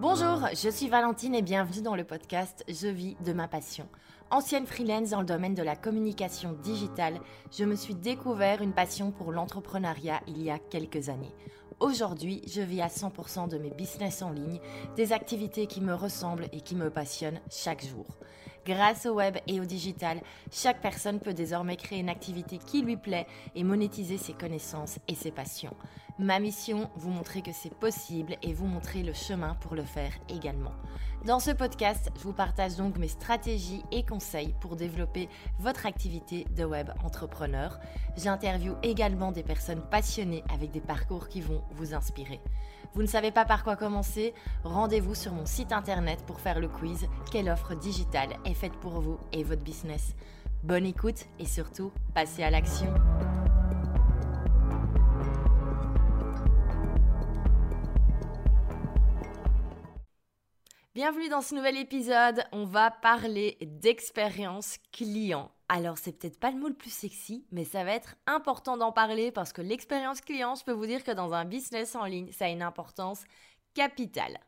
Bonjour, je suis Valentine et bienvenue dans le podcast Je vis de ma passion. Ancienne freelance dans le domaine de la communication digitale, je me suis découvert une passion pour l'entrepreneuriat il y a quelques années. Aujourd'hui, je vis à 100% de mes business en ligne, des activités qui me ressemblent et qui me passionnent chaque jour. Grâce au web et au digital, chaque personne peut désormais créer une activité qui lui plaît et monétiser ses connaissances et ses passions. Ma mission, vous montrer que c'est possible et vous montrer le chemin pour le faire également. Dans ce podcast, je vous partage donc mes stratégies et conseils pour développer votre activité de web entrepreneur. J'interviewe également des personnes passionnées avec des parcours qui vont vous inspirer. Vous ne savez pas par quoi commencer? Rendez-vous sur mon site internet pour faire le quiz Quelle offre digitale est faite pour vous et votre business? Bonne écoute et surtout, passez à l'action. Bienvenue dans ce nouvel épisode. On va parler d'expérience client. Alors, c'est peut-être pas le mot le plus sexy, mais ça va être important d'en parler parce que l'expérience client, je peux vous dire que dans un business en ligne, ça a une importance capitale.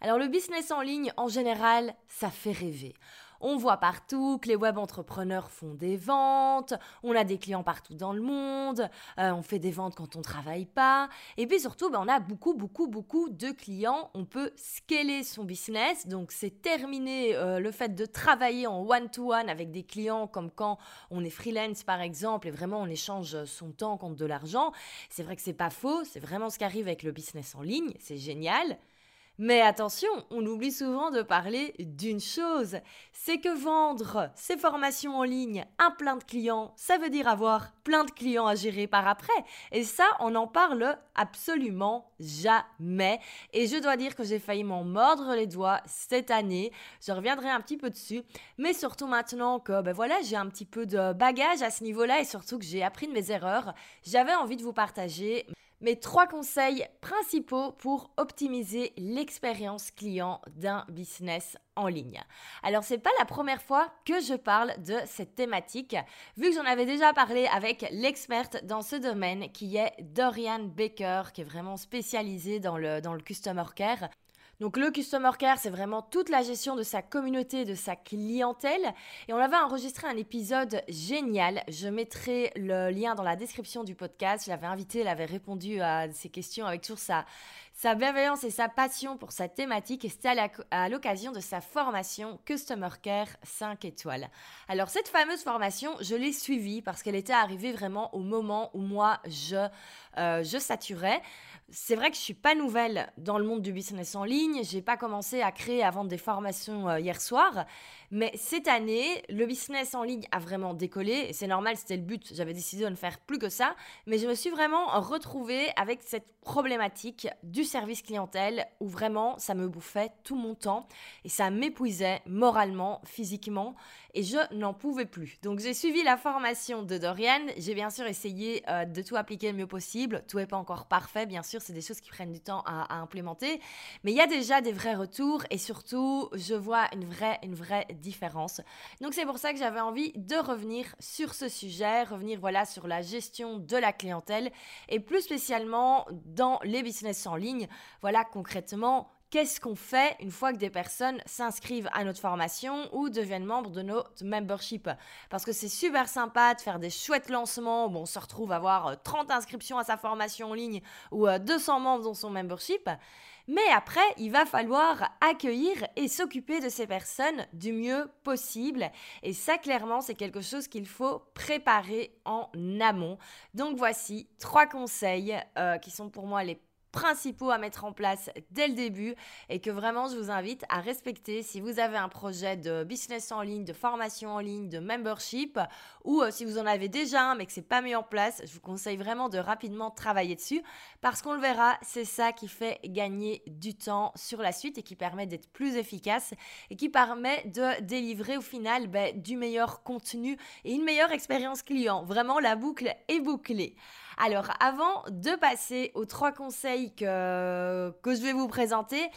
Alors, le business en ligne, en général, ça fait rêver. On voit partout que les web entrepreneurs font des ventes, on a des clients partout dans le monde, euh, on fait des ventes quand on ne travaille pas. Et puis surtout, ben, on a beaucoup, beaucoup, beaucoup de clients. On peut scaler son business. Donc c'est terminé euh, le fait de travailler en one-to-one avec des clients comme quand on est freelance par exemple et vraiment on échange son temps contre de l'argent. C'est vrai que c'est pas faux, c'est vraiment ce qui arrive avec le business en ligne, c'est génial. Mais attention, on oublie souvent de parler d'une chose, c'est que vendre ses formations en ligne à plein de clients, ça veut dire avoir plein de clients à gérer par après. Et ça, on n'en parle absolument jamais. Et je dois dire que j'ai failli m'en mordre les doigts cette année. Je reviendrai un petit peu dessus. Mais surtout maintenant que ben voilà, j'ai un petit peu de bagage à ce niveau-là et surtout que j'ai appris de mes erreurs, j'avais envie de vous partager mes trois conseils principaux pour optimiser l'expérience client d'un business en ligne. Alors c'est pas la première fois que je parle de cette thématique, vu que j'en avais déjà parlé avec l'experte dans ce domaine qui est Dorian Baker, qui est vraiment spécialisée dans le, dans le customer care. Donc le Customer Care, c'est vraiment toute la gestion de sa communauté, de sa clientèle. Et on avait enregistré un épisode génial. Je mettrai le lien dans la description du podcast. Je l'avais invité, elle avait répondu à ces questions avec toujours sa, sa bienveillance et sa passion pour sa thématique. Et c'était à l'occasion de sa formation Customer Care 5 étoiles. Alors cette fameuse formation, je l'ai suivie parce qu'elle était arrivée vraiment au moment où moi, je, euh, je saturais. C'est vrai que je suis pas nouvelle dans le monde du business en ligne. J'ai pas commencé à créer, à vendre des formations euh, hier soir. Mais cette année, le business en ligne a vraiment décollé. C'est normal, c'était le but. J'avais décidé de ne faire plus que ça. Mais je me suis vraiment retrouvée avec cette problématique du service clientèle où vraiment ça me bouffait tout mon temps et ça m'épuisait moralement, physiquement et je n'en pouvais plus. Donc j'ai suivi la formation de Dorian. J'ai bien sûr essayé euh, de tout appliquer le mieux possible. Tout n'est pas encore parfait, bien sûr. C'est des choses qui prennent du temps à, à implémenter. Mais il y a déjà des vrais retours et surtout, je vois une vraie, une vraie différence. Donc c'est pour ça que j'avais envie de revenir sur ce sujet, revenir voilà sur la gestion de la clientèle et plus spécialement dans les business en ligne. Voilà concrètement qu'est-ce qu'on fait une fois que des personnes s'inscrivent à notre formation ou deviennent membres de notre membership? Parce que c'est super sympa de faire des chouettes lancements où on se retrouve à avoir 30 euh, inscriptions à sa formation en ligne ou 200 euh, membres dans son membership. Mais après, il va falloir accueillir et s'occuper de ces personnes du mieux possible. Et ça, clairement, c'est quelque chose qu'il faut préparer en amont. Donc voici trois conseils euh, qui sont pour moi les principaux à mettre en place dès le début et que vraiment je vous invite à respecter si vous avez un projet de business en ligne, de formation en ligne, de membership ou euh, si vous en avez déjà un mais que c'est pas mis en place, je vous conseille vraiment de rapidement travailler dessus parce qu'on le verra, c'est ça qui fait gagner du temps sur la suite et qui permet d'être plus efficace et qui permet de délivrer au final ben, du meilleur contenu et une meilleure expérience client. Vraiment la boucle est bouclée. Alors, avant de passer aux trois conseils que, que je vais vous présenter,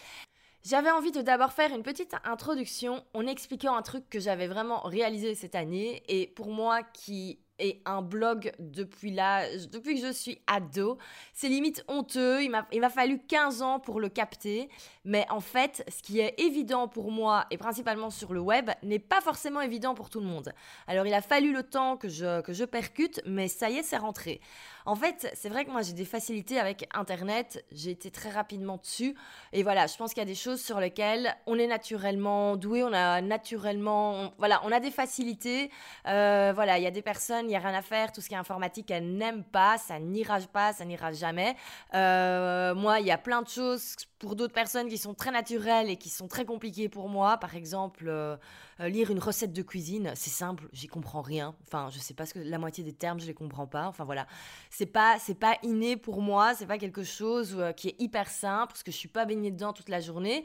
j'avais envie de d'abord faire une petite introduction en expliquant un truc que j'avais vraiment réalisé cette année et pour moi qui et un blog depuis là, depuis que je suis ado. C'est limite honteux. Il m'a fallu 15 ans pour le capter. Mais en fait, ce qui est évident pour moi, et principalement sur le web, n'est pas forcément évident pour tout le monde. Alors il a fallu le temps que je, que je percute, mais ça y est, c'est rentré. En fait, c'est vrai que moi j'ai des facilités avec Internet, j'ai été très rapidement dessus, et voilà, je pense qu'il y a des choses sur lesquelles on est naturellement doué, on a naturellement, voilà, on a des facilités, euh, voilà, il y a des personnes, n'y a rien à faire, tout ce qui est informatique, elles n'aiment pas, ça n'ira pas, ça n'ira jamais. Euh, moi, il y a plein de choses pour d'autres personnes qui sont très naturelles et qui sont très compliquées pour moi. Par exemple, euh, lire une recette de cuisine, c'est simple, j'y comprends rien. Enfin, je sais pas ce que la moitié des termes, je les comprends pas. Enfin voilà, c'est pas c'est pas inné pour moi, c'est pas quelque chose euh, qui est hyper simple parce que je suis pas baignée dedans toute la journée.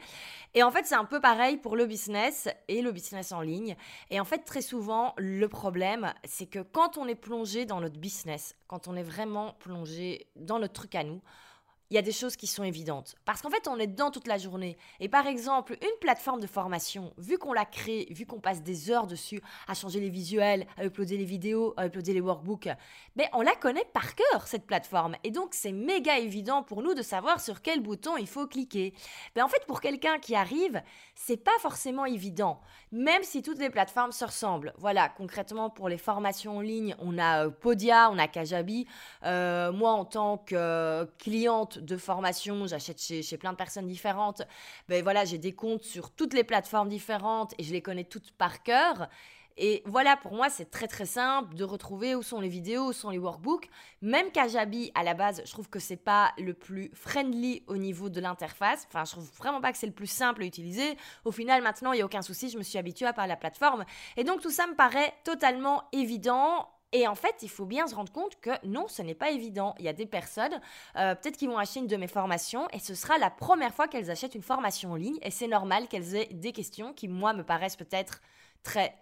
Et en fait, c'est un peu pareil pour le business et le business en ligne. Et en fait, très souvent, le problème, c'est que quand on est plongé dans notre business, quand on est vraiment plongé dans notre truc à nous, il y a des choses qui sont évidentes. Parce qu'en fait, on est dedans toute la journée. Et par exemple, une plateforme de formation, vu qu'on la crée, vu qu'on passe des heures dessus à changer les visuels, à uploader les vidéos, à uploader les workbooks, ben, on la connaît par cœur, cette plateforme. Et donc, c'est méga évident pour nous de savoir sur quel bouton il faut cliquer. Ben, en fait, pour quelqu'un qui arrive, c'est pas forcément évident. Même si toutes les plateformes se ressemblent. Voilà, concrètement, pour les formations en ligne, on a euh, Podia, on a Kajabi. Euh, moi, en tant que cliente de formation, j'achète chez, plein de personnes différentes. Ben voilà, j'ai des comptes sur toutes les plateformes différentes et je les connais toutes par cœur. Et voilà, pour moi, c'est très très simple de retrouver où sont les vidéos, où sont les workbooks. Même Kajabi, à la base, je trouve que c'est pas le plus friendly au niveau de l'interface. Enfin, je trouve vraiment pas que c'est le plus simple à utiliser. Au final, maintenant, il n'y a aucun souci, je me suis habituée à à la plateforme. Et donc, tout ça me paraît totalement évident et en fait, il faut bien se rendre compte que non, ce n'est pas évident. Il y a des personnes, euh, peut-être qui vont acheter une de mes formations et ce sera la première fois qu'elles achètent une formation en ligne et c'est normal qu'elles aient des questions qui, moi, me paraissent peut-être très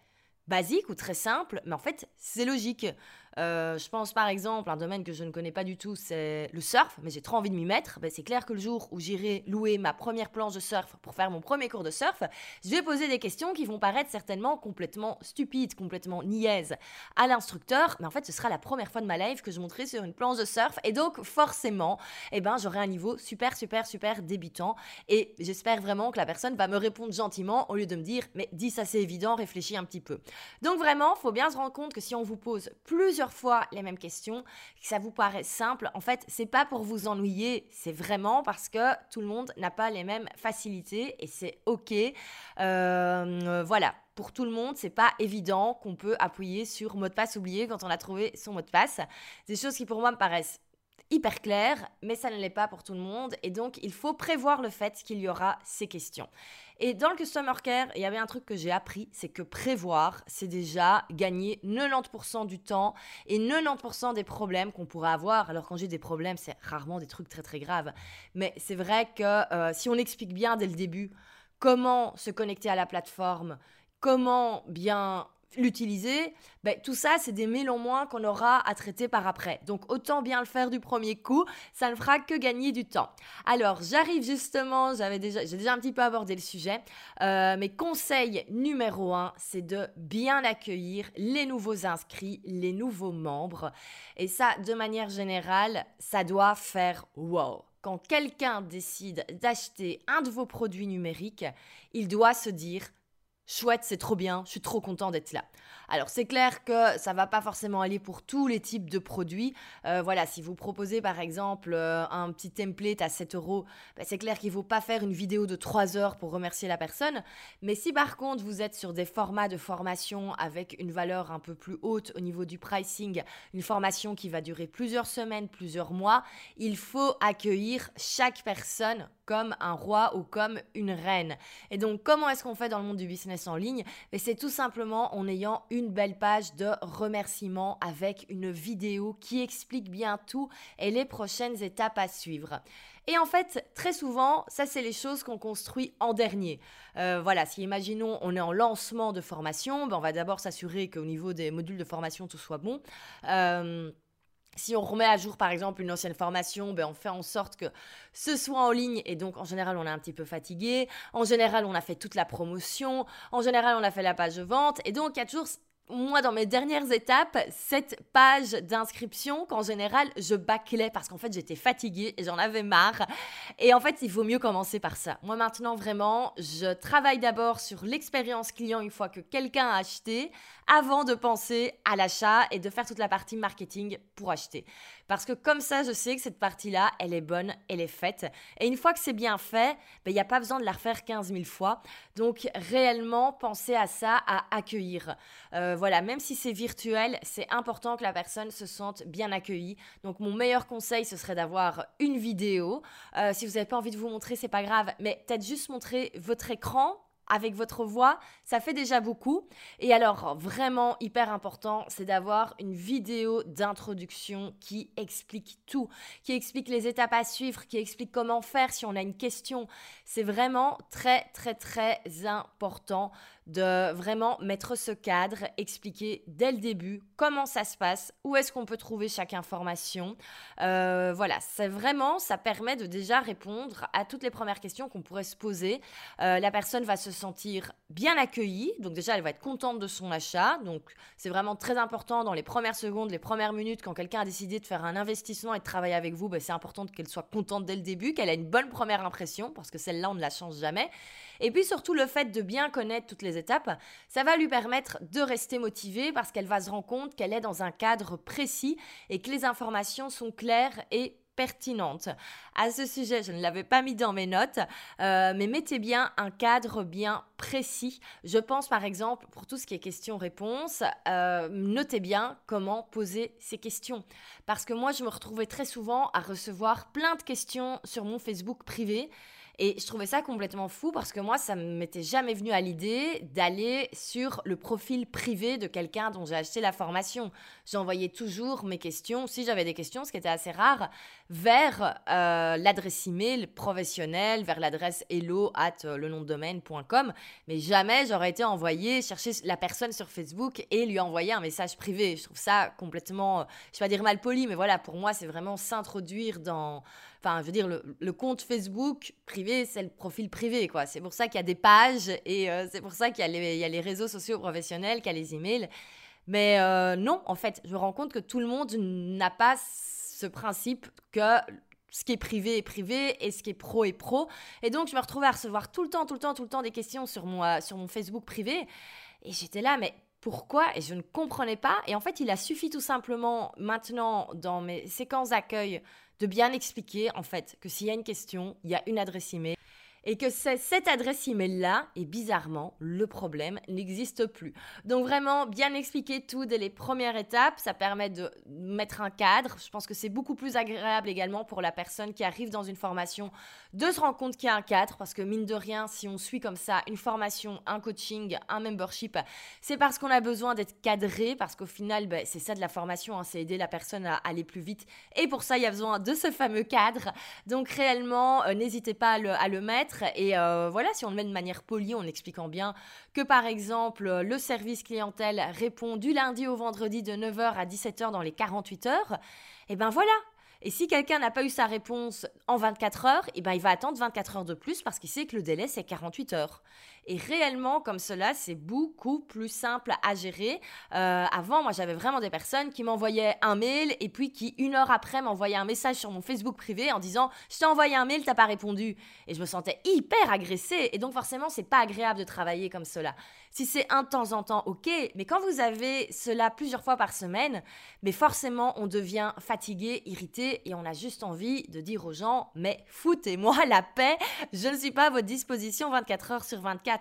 basiques ou très simples, mais en fait, c'est logique. Euh, je pense par exemple, un domaine que je ne connais pas du tout, c'est le surf, mais j'ai trop envie de m'y mettre. Ben, c'est clair que le jour où j'irai louer ma première planche de surf pour faire mon premier cours de surf, je vais poser des questions qui vont paraître certainement complètement stupides, complètement niaises à l'instructeur, mais en fait ce sera la première fois de ma life que je monterai sur une planche de surf, et donc forcément, eh ben, j'aurai un niveau super, super, super débutant, et j'espère vraiment que la personne va me répondre gentiment au lieu de me dire, mais dis ça c'est évident, réfléchis un petit peu. Donc vraiment, faut bien se rendre compte que si on vous pose plusieurs fois les mêmes questions, que ça vous paraît simple, en fait, c'est pas pour vous ennuyer, c'est vraiment parce que tout le monde n'a pas les mêmes facilités et c'est ok. Euh, voilà, pour tout le monde, c'est pas évident qu'on peut appuyer sur mot de passe oublié quand on a trouvé son mot de passe. Des choses qui pour moi me paraissent hyper claires, mais ça ne l'est pas pour tout le monde et donc il faut prévoir le fait qu'il y aura ces questions. Et dans le Customer Care, il y avait un truc que j'ai appris, c'est que prévoir, c'est déjà gagner 90% du temps et 90% des problèmes qu'on pourrait avoir. Alors quand j'ai des problèmes, c'est rarement des trucs très très graves. Mais c'est vrai que euh, si on explique bien dès le début comment se connecter à la plateforme, comment bien l'utiliser, ben, tout ça, c'est des mails en moins qu'on aura à traiter par après. Donc autant bien le faire du premier coup, ça ne fera que gagner du temps. Alors j'arrive justement, j'avais déjà, j'ai déjà un petit peu abordé le sujet. Euh, mes conseils numéro un, c'est de bien accueillir les nouveaux inscrits, les nouveaux membres. Et ça, de manière générale, ça doit faire wow quand quelqu'un décide d'acheter un de vos produits numériques, il doit se dire chouette, c'est trop bien, je suis trop content d'être là. Alors c'est clair que ça va pas forcément aller pour tous les types de produits. Euh, voilà, si vous proposez par exemple euh, un petit template à 7 euros, bah, c'est clair qu'il ne faut pas faire une vidéo de 3 heures pour remercier la personne. Mais si par contre vous êtes sur des formats de formation avec une valeur un peu plus haute au niveau du pricing, une formation qui va durer plusieurs semaines, plusieurs mois, il faut accueillir chaque personne comme un roi ou comme une reine. Et donc, comment est-ce qu'on fait dans le monde du business en ligne? C'est tout simplement en ayant une belle page de remerciements avec une vidéo qui explique bien tout et les prochaines étapes à suivre. Et en fait, très souvent, ça, c'est les choses qu'on construit en dernier. Euh, voilà, si imaginons, on est en lancement de formation, ben, on va d'abord s'assurer qu'au niveau des modules de formation, tout soit bon. Euh, si on remet à jour par exemple une ancienne formation, ben on fait en sorte que ce soit en ligne et donc en général on est un petit peu fatigué. En général on a fait toute la promotion. En général on a fait la page de vente et donc il y a toujours moi, dans mes dernières étapes, cette page d'inscription qu'en général, je bâclais parce qu'en fait, j'étais fatiguée et j'en avais marre. Et en fait, il vaut mieux commencer par ça. Moi, maintenant, vraiment, je travaille d'abord sur l'expérience client une fois que quelqu'un a acheté avant de penser à l'achat et de faire toute la partie marketing pour acheter. Parce que comme ça, je sais que cette partie-là, elle est bonne, elle est faite. Et une fois que c'est bien fait, ben, il n'y a pas besoin de la refaire 15 000 fois. Donc, réellement, pensez à ça, à accueillir. Euh, voilà, même si c'est virtuel, c'est important que la personne se sente bien accueillie. Donc, mon meilleur conseil, ce serait d'avoir une vidéo. Euh, si vous n'avez pas envie de vous montrer, c'est pas grave, mais peut-être juste montrer votre écran avec votre voix, ça fait déjà beaucoup. Et alors, vraiment hyper important, c'est d'avoir une vidéo d'introduction qui explique tout, qui explique les étapes à suivre, qui explique comment faire si on a une question. C'est vraiment très, très, très important de vraiment mettre ce cadre, expliquer dès le début comment ça se passe, où est-ce qu'on peut trouver chaque information. Euh, voilà, c'est vraiment, ça permet de déjà répondre à toutes les premières questions qu'on pourrait se poser. Euh, la personne va se sentir bien accueillie, donc déjà elle va être contente de son achat. Donc c'est vraiment très important dans les premières secondes, les premières minutes, quand quelqu'un a décidé de faire un investissement et de travailler avec vous, ben, c'est important qu'elle soit contente dès le début, qu'elle ait une bonne première impression, parce que celle-là on ne la change jamais. Et puis surtout le fait de bien connaître toutes les étapes, ça va lui permettre de rester motivée parce qu'elle va se rendre compte qu'elle est dans un cadre précis et que les informations sont claires et pertinentes. À ce sujet, je ne l'avais pas mis dans mes notes, euh, mais mettez bien un cadre bien précis. Je pense par exemple pour tout ce qui est questions-réponses, euh, notez bien comment poser ces questions. Parce que moi, je me retrouvais très souvent à recevoir plein de questions sur mon Facebook privé et je trouvais ça complètement fou parce que moi, ça ne m'était jamais venu à l'idée d'aller sur le profil privé de quelqu'un dont j'ai acheté la formation. J'envoyais toujours mes questions, si j'avais des questions, ce qui était assez rare, vers euh, l'adresse email professionnelle, vers l'adresse hello at euh, le nom de domaine.com. Mais jamais j'aurais été envoyé chercher la personne sur Facebook et lui envoyer un message privé. Je trouve ça complètement, je ne vais pas dire mal poli, mais voilà, pour moi, c'est vraiment s'introduire dans Enfin, je veux dire, le, compte Facebook privé, c'est le profil privé, quoi. C'est pour ça qu'il y a des pages et euh, c'est pour ça qu'il y, y, a les réseaux sociaux professionnels, qu'il y a les emails. Mais euh, non, en fait, je me rends compte que tout le monde n'a pas ce principe que ce qui est privé est privé et ce qui est pro est pro. Et donc, je me retrouvais à recevoir tout le temps, tout le temps, tout le temps des questions sur mon, euh, sur mon Facebook privé. Et j'étais là, mais pourquoi? Et je ne comprenais pas. Et en fait, il a suffi tout simplement maintenant dans mes séquences d'accueil de bien expliquer en fait que s'il y a une question, il y a une adresse email et que cette adresse email-là, et bizarrement, le problème n'existe plus. Donc vraiment, bien expliquer tout dès les premières étapes, ça permet de mettre un cadre. Je pense que c'est beaucoup plus agréable également pour la personne qui arrive dans une formation de se rendre compte qu'il y a un cadre, parce que mine de rien, si on suit comme ça une formation, un coaching, un membership, c'est parce qu'on a besoin d'être cadré, parce qu'au final, ben, c'est ça de la formation, hein, c'est aider la personne à aller plus vite. Et pour ça, il y a besoin de ce fameux cadre. Donc réellement, euh, n'hésitez pas à le mettre. Et euh, voilà, si on le met de manière polie, en expliquant bien que par exemple, le service clientèle répond du lundi au vendredi de 9h à 17h dans les 48 heures, et eh ben voilà, et si quelqu'un n'a pas eu sa réponse en 24 heures, eh ben il va attendre 24 heures de plus parce qu'il sait que le délai c'est 48 heures. Et réellement, comme cela, c'est beaucoup plus simple à gérer. Euh, avant, moi, j'avais vraiment des personnes qui m'envoyaient un mail et puis qui, une heure après, m'envoyaient un message sur mon Facebook privé en disant Je t'ai envoyé un mail, t'as pas répondu. Et je me sentais hyper agressée. Et donc, forcément, c'est pas agréable de travailler comme cela. Si c'est un temps en temps, ok. Mais quand vous avez cela plusieurs fois par semaine, mais forcément, on devient fatigué, irrité et on a juste envie de dire aux gens Mais foutez-moi la paix, je ne suis pas à votre disposition 24 heures sur 24.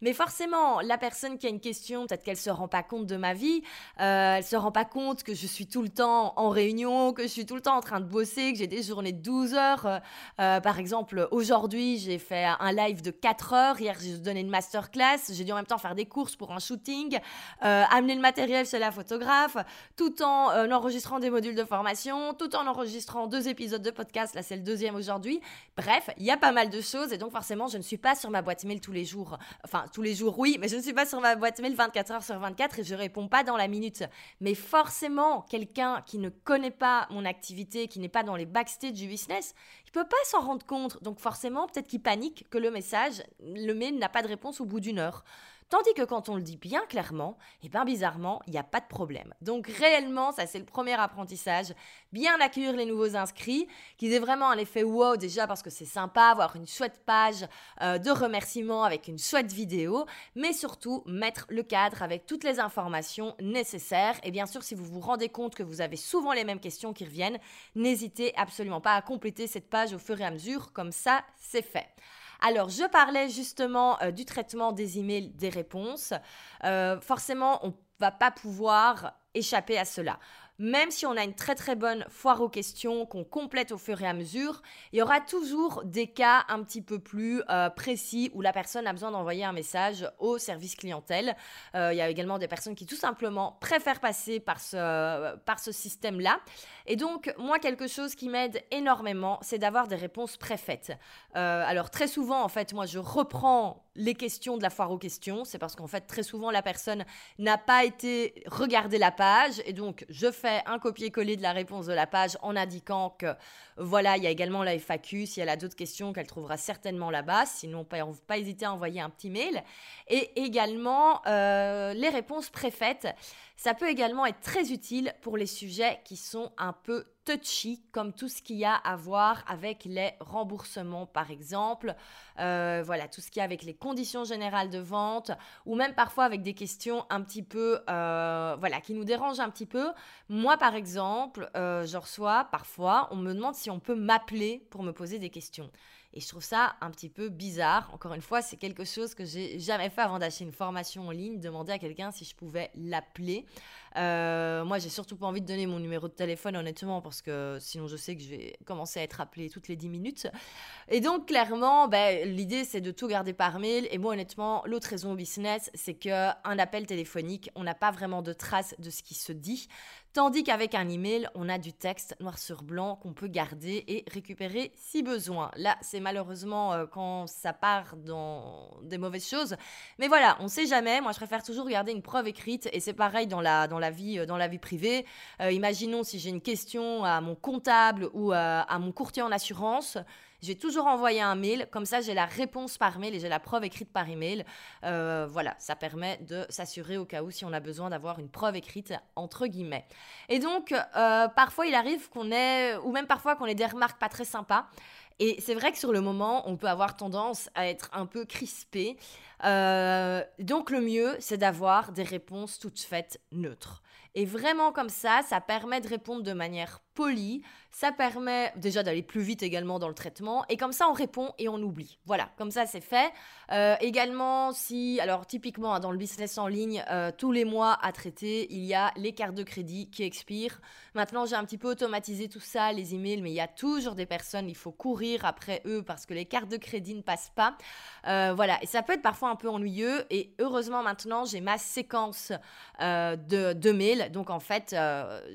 Mais forcément, la personne qui a une question, peut-être qu'elle se rend pas compte de ma vie, euh, elle se rend pas compte que je suis tout le temps en réunion, que je suis tout le temps en train de bosser, que j'ai des journées de 12 heures. Euh, euh, par exemple, aujourd'hui, j'ai fait un live de 4 heures. Hier, j'ai donné une masterclass. J'ai dû en même temps faire des courses pour un shooting, euh, amener le matériel chez la photographe, tout en enregistrant des modules de formation, tout en enregistrant deux épisodes de podcast. Là, c'est le deuxième aujourd'hui. Bref, il y a pas mal de choses et donc forcément, je ne suis pas sur ma boîte mail tous les jours. Enfin, tous les jours, oui, mais je ne suis pas sur ma boîte mail 24 heures sur 24 et je réponds pas dans la minute. Mais forcément, quelqu'un qui ne connaît pas mon activité, qui n'est pas dans les backstage du business, il peut pas s'en rendre compte. Donc forcément, peut-être qu'il panique que le message, le mail n'a pas de réponse au bout d'une heure. Tandis que quand on le dit bien clairement, et eh bien bizarrement, il n'y a pas de problème. Donc réellement, ça c'est le premier apprentissage, bien accueillir les nouveaux inscrits, qu'ils aient vraiment un effet wow déjà parce que c'est sympa, avoir une chouette page euh, de remerciements avec une chouette vidéo, mais surtout mettre le cadre avec toutes les informations nécessaires. Et bien sûr, si vous vous rendez compte que vous avez souvent les mêmes questions qui reviennent, n'hésitez absolument pas à compléter cette page au fur et à mesure, comme ça c'est fait. Alors, je parlais justement euh, du traitement des emails, des réponses. Euh, forcément, on va pas pouvoir échapper à cela même si on a une très très bonne foire aux questions qu'on complète au fur et à mesure, il y aura toujours des cas un petit peu plus euh, précis où la personne a besoin d'envoyer un message au service clientèle. Euh, il y a également des personnes qui tout simplement préfèrent passer par ce, système-là. Et donc, moi, quelque chose qui m'aide énormément, c'est d'avoir des réponses préfaites. Euh, alors, très souvent, en fait, moi, je reprends les questions de la foire aux questions. C'est parce qu'en fait, très souvent, la personne n'a pas été regarder la page. Et donc, je fais un copier-coller de la réponse de la page en indiquant que voilà, il y a également la FAQ. Si elle a d'autres questions, qu'elle trouvera certainement là-bas. Sinon, pas, pas hésiter à envoyer un petit mail. Et également, euh, les réponses préfaites. Ça peut également être très utile pour les sujets qui sont un peu touchy, comme tout ce qu'il y a à voir avec les remboursements, par exemple. Euh, voilà, tout ce qui a avec les conditions générales de vente, ou même parfois avec des questions un petit peu, euh, voilà, qui nous dérangent un petit peu. Moi, par exemple, euh, je reçois parfois, on me demande si on peut m'appeler pour me poser des questions. Et je trouve ça un petit peu bizarre. Encore une fois, c'est quelque chose que j'ai jamais fait avant d'acheter une formation en ligne, demander à quelqu'un si je pouvais l'appeler. Euh, moi, j'ai surtout pas envie de donner mon numéro de téléphone, honnêtement, parce que sinon je sais que je vais commencer à être appelée toutes les 10 minutes. Et donc, clairement, ben, l'idée, c'est de tout garder par mail. Et moi, honnêtement, l'autre raison au business, c'est qu'un appel téléphonique, on n'a pas vraiment de traces de ce qui se dit. Tandis qu'avec un email, on a du texte noir sur blanc qu'on peut garder et récupérer si besoin. Là, c'est malheureusement euh, quand ça part dans des mauvaises choses. Mais voilà, on sait jamais. Moi, je préfère toujours garder une preuve écrite et c'est pareil dans la, dans la, vie, euh, dans la vie privée. Euh, imaginons si j'ai une question à mon comptable ou à mon courtier en assurance. J'ai toujours envoyé un mail, comme ça j'ai la réponse par mail et j'ai la preuve écrite par email. Euh, voilà, ça permet de s'assurer au cas où si on a besoin d'avoir une preuve écrite entre guillemets. Et donc euh, parfois il arrive qu'on ait, ou même parfois qu'on ait des remarques pas très sympas. Et c'est vrai que sur le moment, on peut avoir tendance à être un peu crispé. Euh, donc le mieux, c'est d'avoir des réponses toutes faites neutres. Et vraiment comme ça, ça permet de répondre de manière ça permet déjà d'aller plus vite également dans le traitement, et comme ça on répond et on oublie. Voilà, comme ça c'est fait. Euh, également, si, alors typiquement hein, dans le business en ligne, euh, tous les mois à traiter, il y a les cartes de crédit qui expirent. Maintenant j'ai un petit peu automatisé tout ça, les emails, mais il y a toujours des personnes, il faut courir après eux parce que les cartes de crédit ne passent pas. Euh, voilà, et ça peut être parfois un peu ennuyeux, et heureusement maintenant j'ai ma séquence de, de mails, donc en fait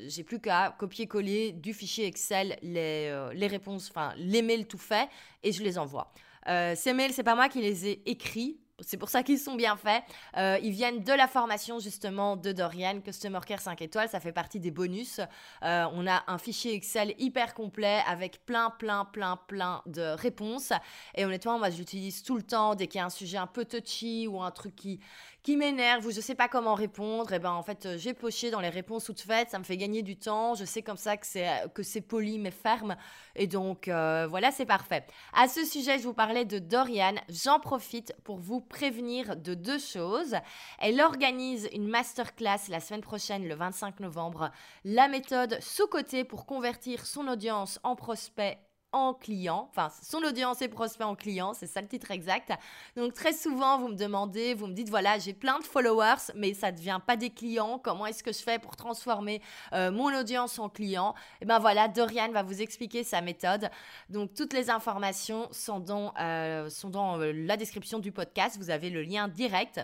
j'ai plus qu'à copier-coller du fichier Excel les, euh, les réponses, enfin les mails tout faits et je les envoie. Euh, ces mails, c'est pas moi qui les ai écrits. C'est pour ça qu'ils sont bien faits. Euh, ils viennent de la formation justement de Dorian, Customer Care 5 étoiles, ça fait partie des bonus. on a un fichier Excel hyper complet avec plein, plein, plein, plein de réponses. Et honnêtement, moi, j'utilise tout le temps dès qu'il y a un sujet un peu touchy ou un truc qui, qui m'énerve ou je sais pas comment répondre, et eh ben en fait euh, j'ai poché dans les réponses toutes faites, ça me fait gagner du temps, je sais comme ça que c'est que c'est poli mais ferme et donc euh, voilà c'est parfait. À ce sujet je vous parlais de Dorian, j'en profite pour vous prévenir de deux choses. Elle organise une masterclass la semaine prochaine le 25 novembre, la méthode sous-côté pour convertir son audience en prospect en client, enfin son audience et prospect en client, c'est ça le titre exact. Donc très souvent vous me demandez, vous me dites voilà j'ai plein de followers mais ça ne devient pas des clients, comment est-ce que je fais pour transformer euh, mon audience en client? Et eh ben voilà, Dorian va vous expliquer sa méthode. Donc toutes les informations sont dans, euh, euh, la description du podcast, vous avez le lien direct.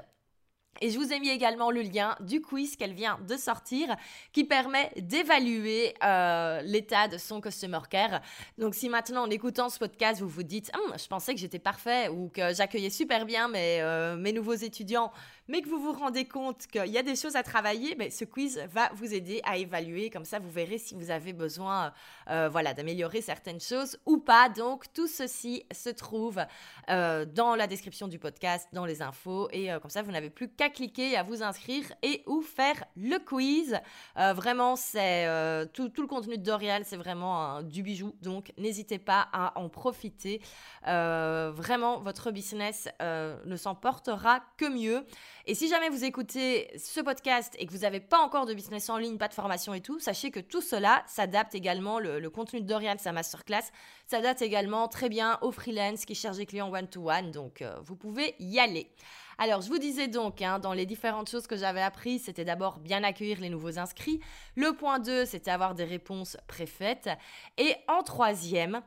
Et je vous ai mis également le lien du quiz qu'elle vient de sortir qui permet d'évaluer euh, l'état de son customer care. Donc si maintenant en écoutant ce podcast vous vous dites hum, je pensais que j'étais parfait ou que j'accueillais super bien mes, euh, mes nouveaux étudiants mais que vous vous rendez compte qu'il y a des choses à travailler, mais ce quiz va vous aider à évaluer. Comme ça, vous verrez si vous avez besoin euh, voilà, d'améliorer certaines choses ou pas. Donc, tout ceci se trouve euh, dans la description du podcast, dans les infos. Et euh, comme ça, vous n'avez plus qu'à cliquer, à vous inscrire et ou faire le quiz. vraiment, c'est tout, tout, le contenu de Dorial, c'est vraiment du bijou. Donc, n'hésitez pas à en profiter. vraiment, votre business ne s'en portera que mieux. Et si jamais vous écoutez ce podcast et que vous n'avez pas encore de business en ligne, pas de formation et tout, sachez que tout cela s'adapte également, le, contenu de Dorian, sa masterclass, s'adapte également très bien aux freelance qui cherchent des clients one-to-one, donc euh, vous pouvez y aller. Alors, je vous disais donc, hein, dans les différentes choses que j'avais apprises, c'était d'abord bien accueillir les nouveaux inscrits. Le point 2, c'était avoir des réponses préfaites. Et en troisième,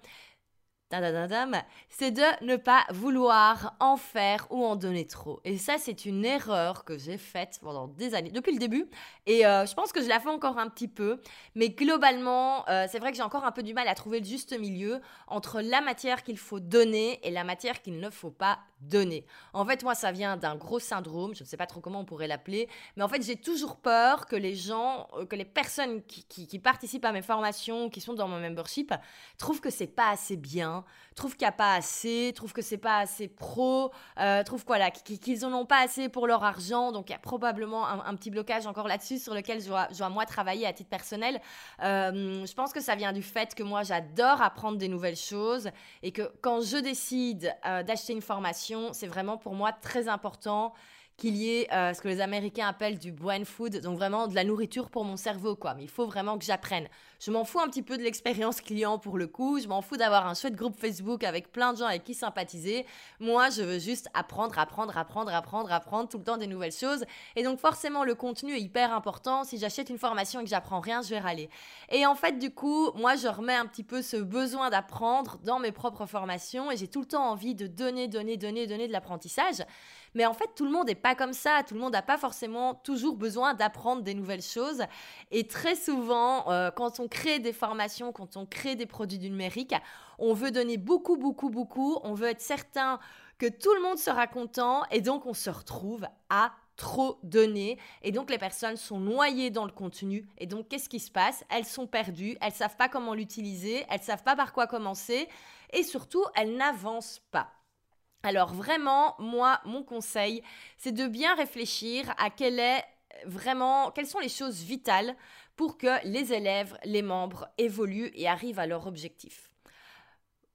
c'est de ne pas vouloir en faire ou en donner trop. Et ça, c'est une erreur que j'ai faite pendant des années, depuis le début. Et euh, je pense que je la fais encore un petit peu. Mais globalement, euh, c'est vrai que j'ai encore un peu du mal à trouver le juste milieu entre la matière qu'il faut donner et la matière qu'il ne faut pas donner. En fait, moi, ça vient d'un gros syndrome, je ne sais pas trop comment on pourrait l'appeler, mais en fait, j'ai toujours peur que les gens, euh, que les personnes qui, participent à mes formations, qui sont dans mon membership, trouvent que c'est pas assez bien, trouvent qu'il n'y a pas assez, trouvent que c'est pas assez pro, euh, trouvent voilà, qu'ils n'en ont pas assez pour leur argent, donc il y a probablement un, petit blocage encore là-dessus sur lequel je dois, moi travailler à titre personnel. Euh, je pense que ça vient du fait que moi, j'adore apprendre des nouvelles choses et que quand je décide d'acheter une formation, c'est vraiment pour moi très important qu'il y ait ce que les Américains appellent du brain food, donc vraiment de la nourriture pour mon cerveau, quoi. Mais il faut vraiment que j'apprenne. Je m'en fous un petit peu de l'expérience client pour le coup, je m'en fous d'avoir un chouette groupe Facebook avec plein de gens avec qui sympathiser. Moi, je veux juste apprendre, apprendre, apprendre, apprendre, apprendre tout le temps des nouvelles choses. Et donc forcément, le contenu est hyper important. Si j'achète une formation et que j'apprends rien, je vais râler. Et en fait, du coup, moi, je remets un petit peu ce besoin d'apprendre dans mes propres formations et j'ai tout le temps envie de donner, donner, donner, donner de l'apprentissage. Mais en fait, tout le monde n'est pas comme ça. Tout le monde n'a pas forcément toujours besoin d'apprendre des nouvelles choses. Et très souvent, euh, quand on crée des formations, quand on crée des produits numériques, on veut donner beaucoup, beaucoup, beaucoup. On veut être certain que tout le monde sera content. Et donc, on se retrouve à trop donner et donc les personnes sont noyées dans le contenu et donc qu'est-ce qui se passe? Elles sont perdues, elles savent pas comment l'utiliser, elles savent pas par quoi commencer et surtout elles n'avancent pas. Alors vraiment, moi, mon conseil, c'est de bien réfléchir à vraiment, quelles sont les choses vitales pour que les élèves, les membres évoluent et arrivent à leur objectif.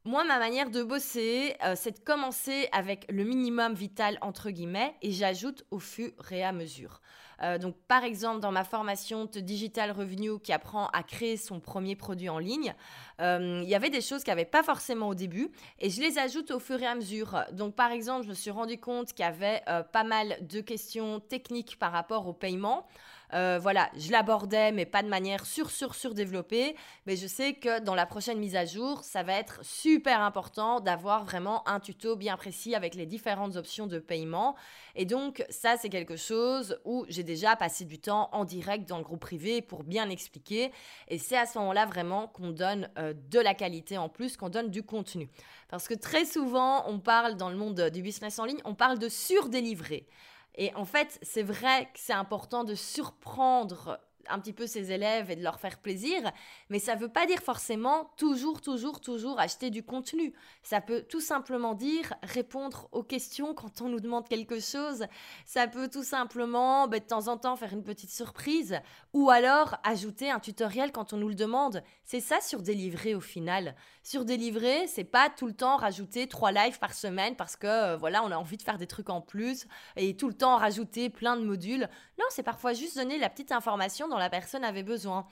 Moi, ma manière de bosser, euh, c'est de commencer avec le minimum vital, entre guillemets, et j'ajoute au fur et à mesure. Euh, donc, par exemple, dans ma formation de Digital Revenue qui apprend à créer son premier produit en ligne, euh, il y avait des choses qui n'avaient pas forcément au début et je les ajoute au fur et à mesure. Donc, par exemple, je me suis rendu compte qu'il y avait pas mal de questions techniques par rapport au paiement. Euh, voilà, je l'abordais, mais pas de manière sur, sur, sur développée. Mais je sais que dans la prochaine mise à jour, ça va être super important d'avoir vraiment un tuto bien précis avec les différentes options de paiement. Et donc, ça, c'est quelque chose où j'ai déjà passé du temps en direct dans le groupe privé pour bien expliquer. Et c'est à ce moment-là vraiment qu'on donne euh, de la qualité en plus, qu'on donne du contenu. Parce que très souvent, on parle dans le monde du business en ligne, on parle de surdélivrer. Et en fait, c'est vrai que c'est important de surprendre un petit peu ses élèves et de leur faire plaisir, mais ça ne veut pas dire forcément toujours, toujours, toujours acheter du contenu. Ça peut tout simplement dire répondre aux questions quand on nous demande quelque chose. Ça peut tout simplement, bah, de temps en temps, faire une petite surprise ou alors ajouter un tutoriel quand on nous le demande. C'est ça sur délivrer au final. Sur délivrer, c'est pas tout le temps rajouter trois lives par semaine parce que euh, voilà, on a envie de faire des trucs en plus et tout le temps rajouter plein de modules. Non, c'est parfois juste donner la petite information dont la personne avait besoin.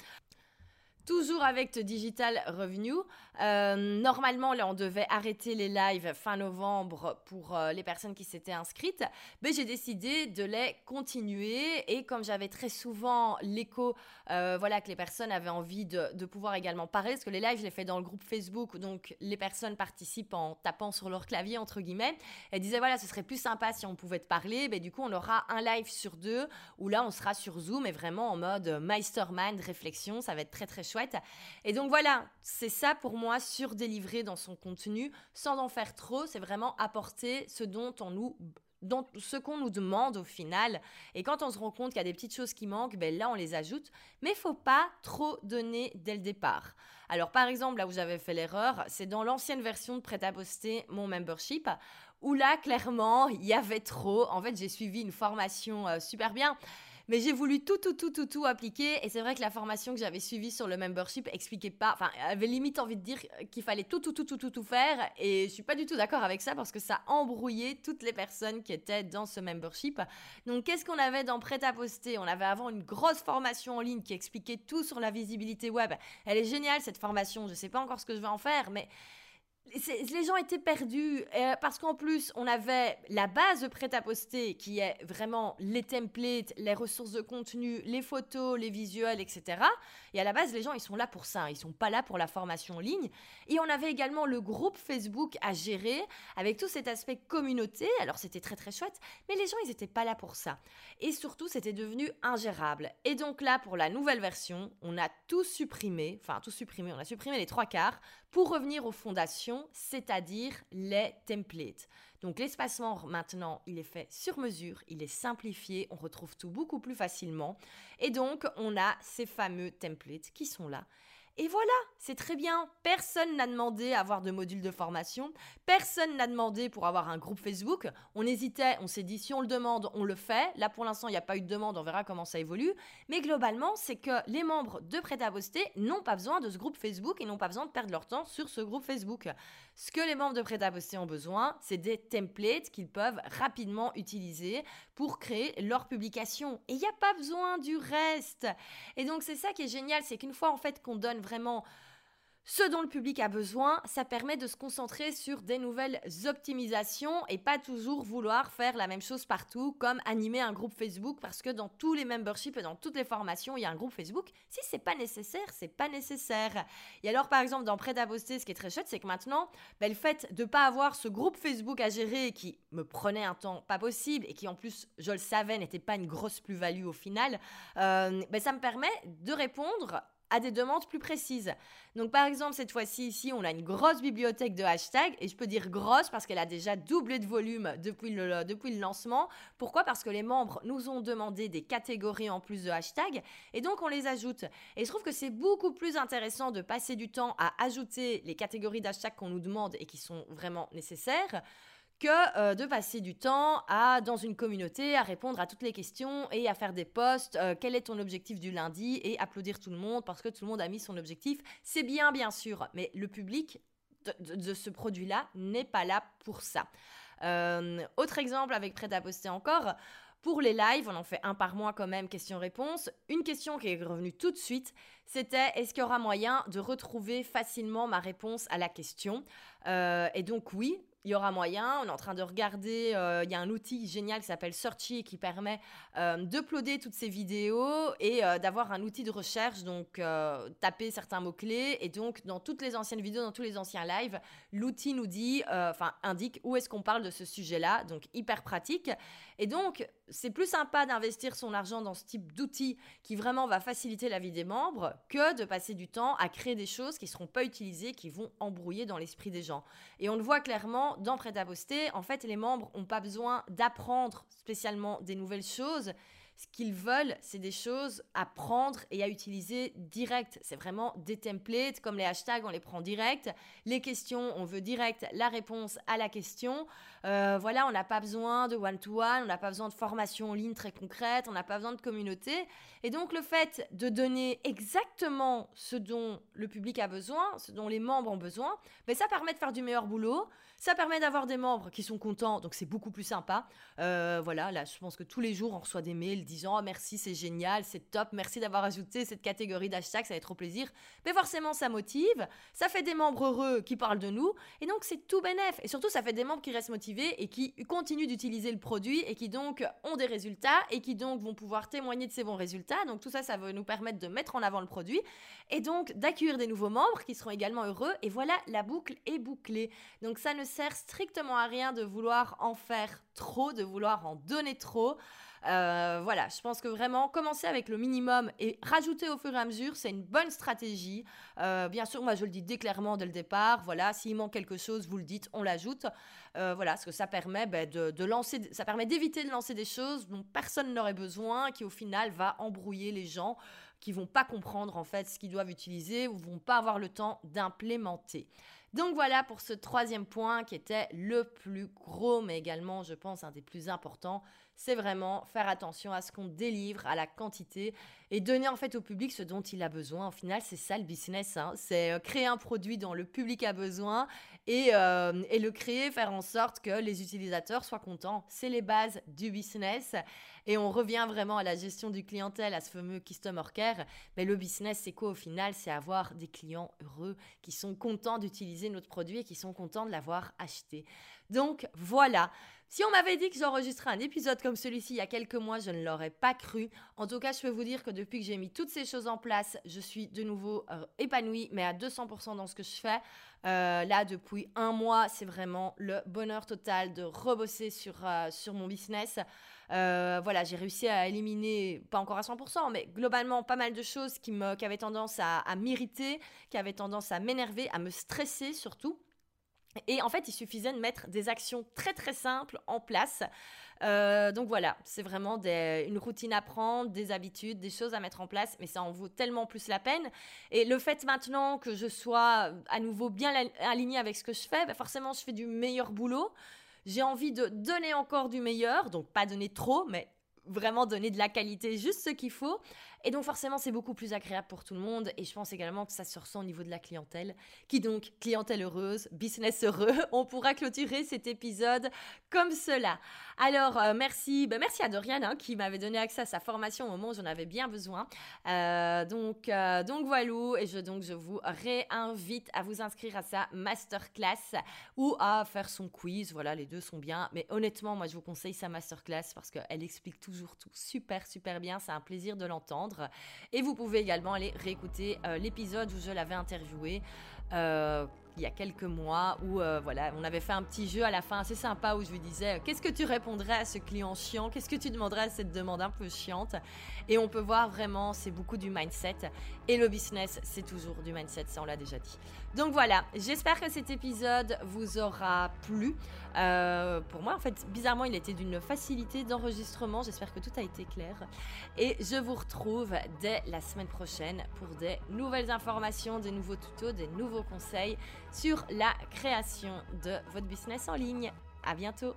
Toujours avec The Digital Revenue. Euh, normalement, là, on devait arrêter les lives fin novembre pour euh, les personnes qui s'étaient inscrites. Mais j'ai décidé de les continuer. Et comme j'avais très souvent l'écho, euh, voilà, que les personnes avaient envie de, pouvoir également parler, parce que les lives, je les fais dans le groupe Facebook, donc les personnes participent en tapant sur leur clavier, entre guillemets. Elles disaient, voilà, ce serait plus sympa si on pouvait te parler. Mais du coup, on aura un live sur deux, où là, on sera sur Zoom et vraiment en mode mastermind, réflexion. Ça va être très, très chouette. Et donc voilà, c'est ça pour moi surdélivrer dans son contenu sans en faire trop, c'est vraiment apporter ce dont on nous ce qu'on nous demande au final. Et quand on se rend compte qu'il y a des petites choses qui manquent, ben là on les ajoute. Mais faut pas trop donner dès le départ. Alors par exemple, là où j'avais fait l'erreur, c'est dans l'ancienne version de prêt à poster mon membership, où là clairement il y avait trop. En fait, j'ai suivi une formation euh, super bien mais j'ai voulu tout, tout, tout, tout, tout appliquer. Et c'est vrai que la formation que j'avais suivie sur le membership expliquait pas, enfin, avait limite envie de dire qu'il fallait tout, tout, tout, tout, tout, tout faire. Et je suis pas du tout d'accord avec ça parce que ça embrouillait toutes les personnes qui étaient dans ce membership. Donc, qu'est-ce qu'on avait dans Prêt à poster On avait avant une grosse formation en ligne qui expliquait tout sur la visibilité web. Elle est géniale cette formation. Je sais pas encore ce que je vais en faire, mais les gens étaient perdus euh, parce qu'en plus, on avait la base de prêt-à-poster qui est vraiment les templates, les ressources de contenu, les photos, les visuels, etc. Et à la base, les gens, ils sont là pour ça. Ils sont pas là pour la formation en ligne. Et on avait également le groupe Facebook à gérer avec tout cet aspect communauté. Alors, c'était très, très chouette. Mais les gens, ils n'étaient pas là pour ça. Et surtout, c'était devenu ingérable. Et donc là, pour la nouvelle version, on a tout supprimé. Enfin, tout supprimé. On a supprimé les trois quarts pour revenir aux fondations, c'est-à-dire les templates. Donc l'espacement maintenant, il est fait sur mesure, il est simplifié, on retrouve tout beaucoup plus facilement. Et donc on a ces fameux templates qui sont là et voilà, c'est très bien. Personne n'a demandé à avoir de module de formation. Personne n'a demandé pour avoir un groupe Facebook. On hésitait, on s'est dit si on le demande, on le fait. Là pour l'instant, il n'y a pas eu de demande, on verra comment ça évolue. Mais globalement, c'est que les membres de Prêt à poster n'ont pas besoin de ce groupe Facebook et n'ont pas besoin de perdre leur temps sur ce groupe Facebook. Ce que les membres de Prêt à poster ont besoin, c'est des templates qu'ils peuvent rapidement utiliser pour créer leur publication. Et il n'y a pas besoin du reste. Et donc c'est ça qui est génial, c'est qu'une fois en fait qu'on donne vraiment ce dont le public a besoin, ça permet de se concentrer sur des nouvelles optimisations et pas toujours vouloir faire la même chose partout, comme animer un groupe Facebook, parce que dans tous les memberships et dans toutes les formations, il y a un groupe Facebook. Si c'est pas nécessaire, c'est pas nécessaire. Et alors, par exemple, dans Prêt à poster, ce qui est très chouette, c'est que maintenant, ben, le fait de pas avoir ce groupe Facebook à gérer qui me prenait un temps pas possible et qui en plus, je le savais, n'était pas une grosse plus-value au final, euh, ben, ça me permet de répondre à des demandes plus précises. Donc par exemple, cette fois-ci ici, on a une grosse bibliothèque de hashtags et je peux dire grosse parce qu'elle a déjà doublé de volume depuis le, depuis le lancement. Pourquoi? Parce que les membres nous ont demandé des catégories en plus de hashtags et donc on les ajoute. Et je trouve que c'est beaucoup plus intéressant de passer du temps à ajouter les catégories d'hashtags qu'on nous demande et qui sont vraiment nécessaires que euh, de passer du temps à, dans une communauté, à répondre à toutes les questions et à faire des posts. Euh, quel est ton objectif du lundi Et applaudir tout le monde parce que tout le monde a mis son objectif. C'est bien, bien sûr, mais le public de, ce produit-là n'est pas là pour ça. Euh, autre exemple avec prêt à poster encore. Pour les lives, on en fait un par mois quand même, question-réponse. Une question qui est revenue tout de suite, c'était est-ce qu'il y aura moyen de retrouver facilement ma réponse à la question? Et donc oui, il y aura moyen. On est en train de regarder, euh, il y a un outil génial qui s'appelle Searchy qui permet euh, d'uploader toutes ces vidéos et euh, d'avoir un outil de recherche, donc taper certains mots-clés. Et donc, dans toutes les anciennes vidéos, dans tous les anciens lives, l'outil nous dit, enfin, indique où est-ce qu'on parle de ce sujet-là. Donc, hyper pratique. Et donc, c'est plus sympa d'investir son argent dans ce type d'outil qui vraiment va faciliter la vie des membres que de passer du temps à créer des choses qui ne seront pas utilisées, qui vont embrouiller dans l'esprit des gens. Et on le voit clairement dans Prêt à poster, en fait, les membres n'ont pas besoin d'apprendre spécialement des nouvelles choses. Ce qu'ils veulent, c'est des choses à prendre et à utiliser direct. C'est vraiment des templates, comme les hashtags, on les prend direct. Les questions, on veut direct la réponse à la question. Euh, voilà, on n'a pas besoin de one-to-one, on n'a pas besoin de formation en ligne très concrète, on n'a pas besoin de communauté. Et donc le fait de donner exactement ce dont le public a besoin, ce dont les membres ont besoin, ben, ça permet de faire du meilleur boulot, ça permet d'avoir des membres qui sont contents, donc c'est beaucoup plus sympa. Euh, voilà, là je pense que tous les jours on reçoit des mails disant oh, merci, c'est génial, c'est top, merci d'avoir ajouté cette catégorie d'hashtags, ça fait trop plaisir. Mais forcément ça motive, ça fait des membres heureux qui parlent de nous, et donc c'est tout bénef. Et surtout ça fait des membres qui restent motivés et qui continuent d'utiliser le produit et qui donc ont des résultats et qui donc vont pouvoir témoigner de ces bons résultats. Donc tout ça, ça va nous permettre de mettre en avant le produit et donc d'accueillir des nouveaux membres qui seront également heureux. Et voilà, la boucle est bouclée. Donc ça ne sert strictement à rien de vouloir en faire trop, de vouloir en donner trop. Euh, voilà, je pense que vraiment commencer avec le minimum et rajouter au fur et à mesure, c'est une bonne stratégie. Euh, bien sûr, moi je le dis dès clairement dès le départ. Voilà, s'il manque quelque chose, vous le dites, on l'ajoute. Euh, voilà, parce que ça permet ben, de, lancer, ça permet d'éviter de lancer des choses dont personne n'aurait besoin, qui au final va embrouiller les gens, qui vont pas comprendre en fait ce qu'ils doivent utiliser ou vont pas avoir le temps d'implémenter. Donc voilà pour ce troisième point qui était le plus gros, mais également, je pense, un des plus importants. C'est vraiment faire attention à ce qu'on délivre, à la quantité et donner en fait au public ce dont il a besoin. Au final, c'est ça le business. Hein. C'est euh, créer un produit dont le public a besoin et, euh, et, le créer, faire en sorte que les utilisateurs soient contents. C'est les bases du business. Et on revient vraiment à la gestion du clientèle, à ce fameux customer care. Mais le business, c'est quoi au final? C'est avoir des clients heureux qui sont contents d'utiliser notre produit et qui sont contents de l'avoir acheté. Donc voilà. Si on m'avait dit que j'enregistrerais un épisode comme celui-ci il y a quelques mois, je ne l'aurais pas cru. En tout cas, je peux vous dire que depuis que j'ai mis toutes ces choses en place, je suis de nouveau euh, épanouie, mais à 200% dans ce que je fais. Euh, là, depuis un mois, c'est vraiment le bonheur total de rebosser sur, euh, sur mon business. voilà, j'ai réussi à éliminer, pas encore à 100%, mais globalement pas mal de choses qui, me, qui avaient tendance à m'irriter, qui avaient tendance à m'énerver, à me stresser surtout. Et en fait, il suffisait de mettre des actions très très simples en place. Euh, donc voilà, c'est vraiment une routine à prendre, des habitudes, des choses à mettre en place, mais ça en vaut tellement plus la peine. Et le fait maintenant que je sois à nouveau bien aligné avec ce que je fais, bah forcément je fais du meilleur boulot. J'ai envie de donner encore du meilleur, donc pas donner trop, mais vraiment donner de la qualité, juste ce qu'il faut. Et donc forcément, c'est beaucoup plus agréable pour tout le monde. Et je pense également que ça se ressent au niveau de la clientèle. Qui donc, clientèle heureuse, business heureux. On pourra clôturer cet épisode comme cela. Alors, euh, merci, ben, merci à Dorian hein, qui m'avait donné accès à sa formation au moment où j'en avais bien besoin. Euh, donc, euh, donc voilà. Et je, donc, je vous réinvite à vous inscrire à sa masterclass ou à faire son quiz. Voilà, les deux sont bien. Mais honnêtement, moi, je vous conseille sa masterclass parce qu'elle explique toujours tout super, super bien. C'est un plaisir de l'entendre. Et vous pouvez également aller réécouter euh, l'épisode où je l'avais interviewé. Euh, il y a quelques mois où euh, voilà, on avait fait un petit jeu à la fin assez sympa où je lui disais qu'est-ce que tu répondrais à ce client chiant, qu'est-ce que tu demanderais à cette demande un peu chiante? Et on peut voir vraiment, c'est beaucoup du mindset. Et le business, c'est toujours du mindset, ça on l'a déjà dit. Donc voilà, j'espère que cet épisode vous aura plu. Euh, pour moi, en fait, bizarrement, il était d'une facilité d'enregistrement. J'espère que tout a été clair. Et je vous retrouve dès la semaine prochaine pour des nouvelles informations, des nouveaux tutos, des nouveaux conseils sur la création de votre business en ligne. À bientôt!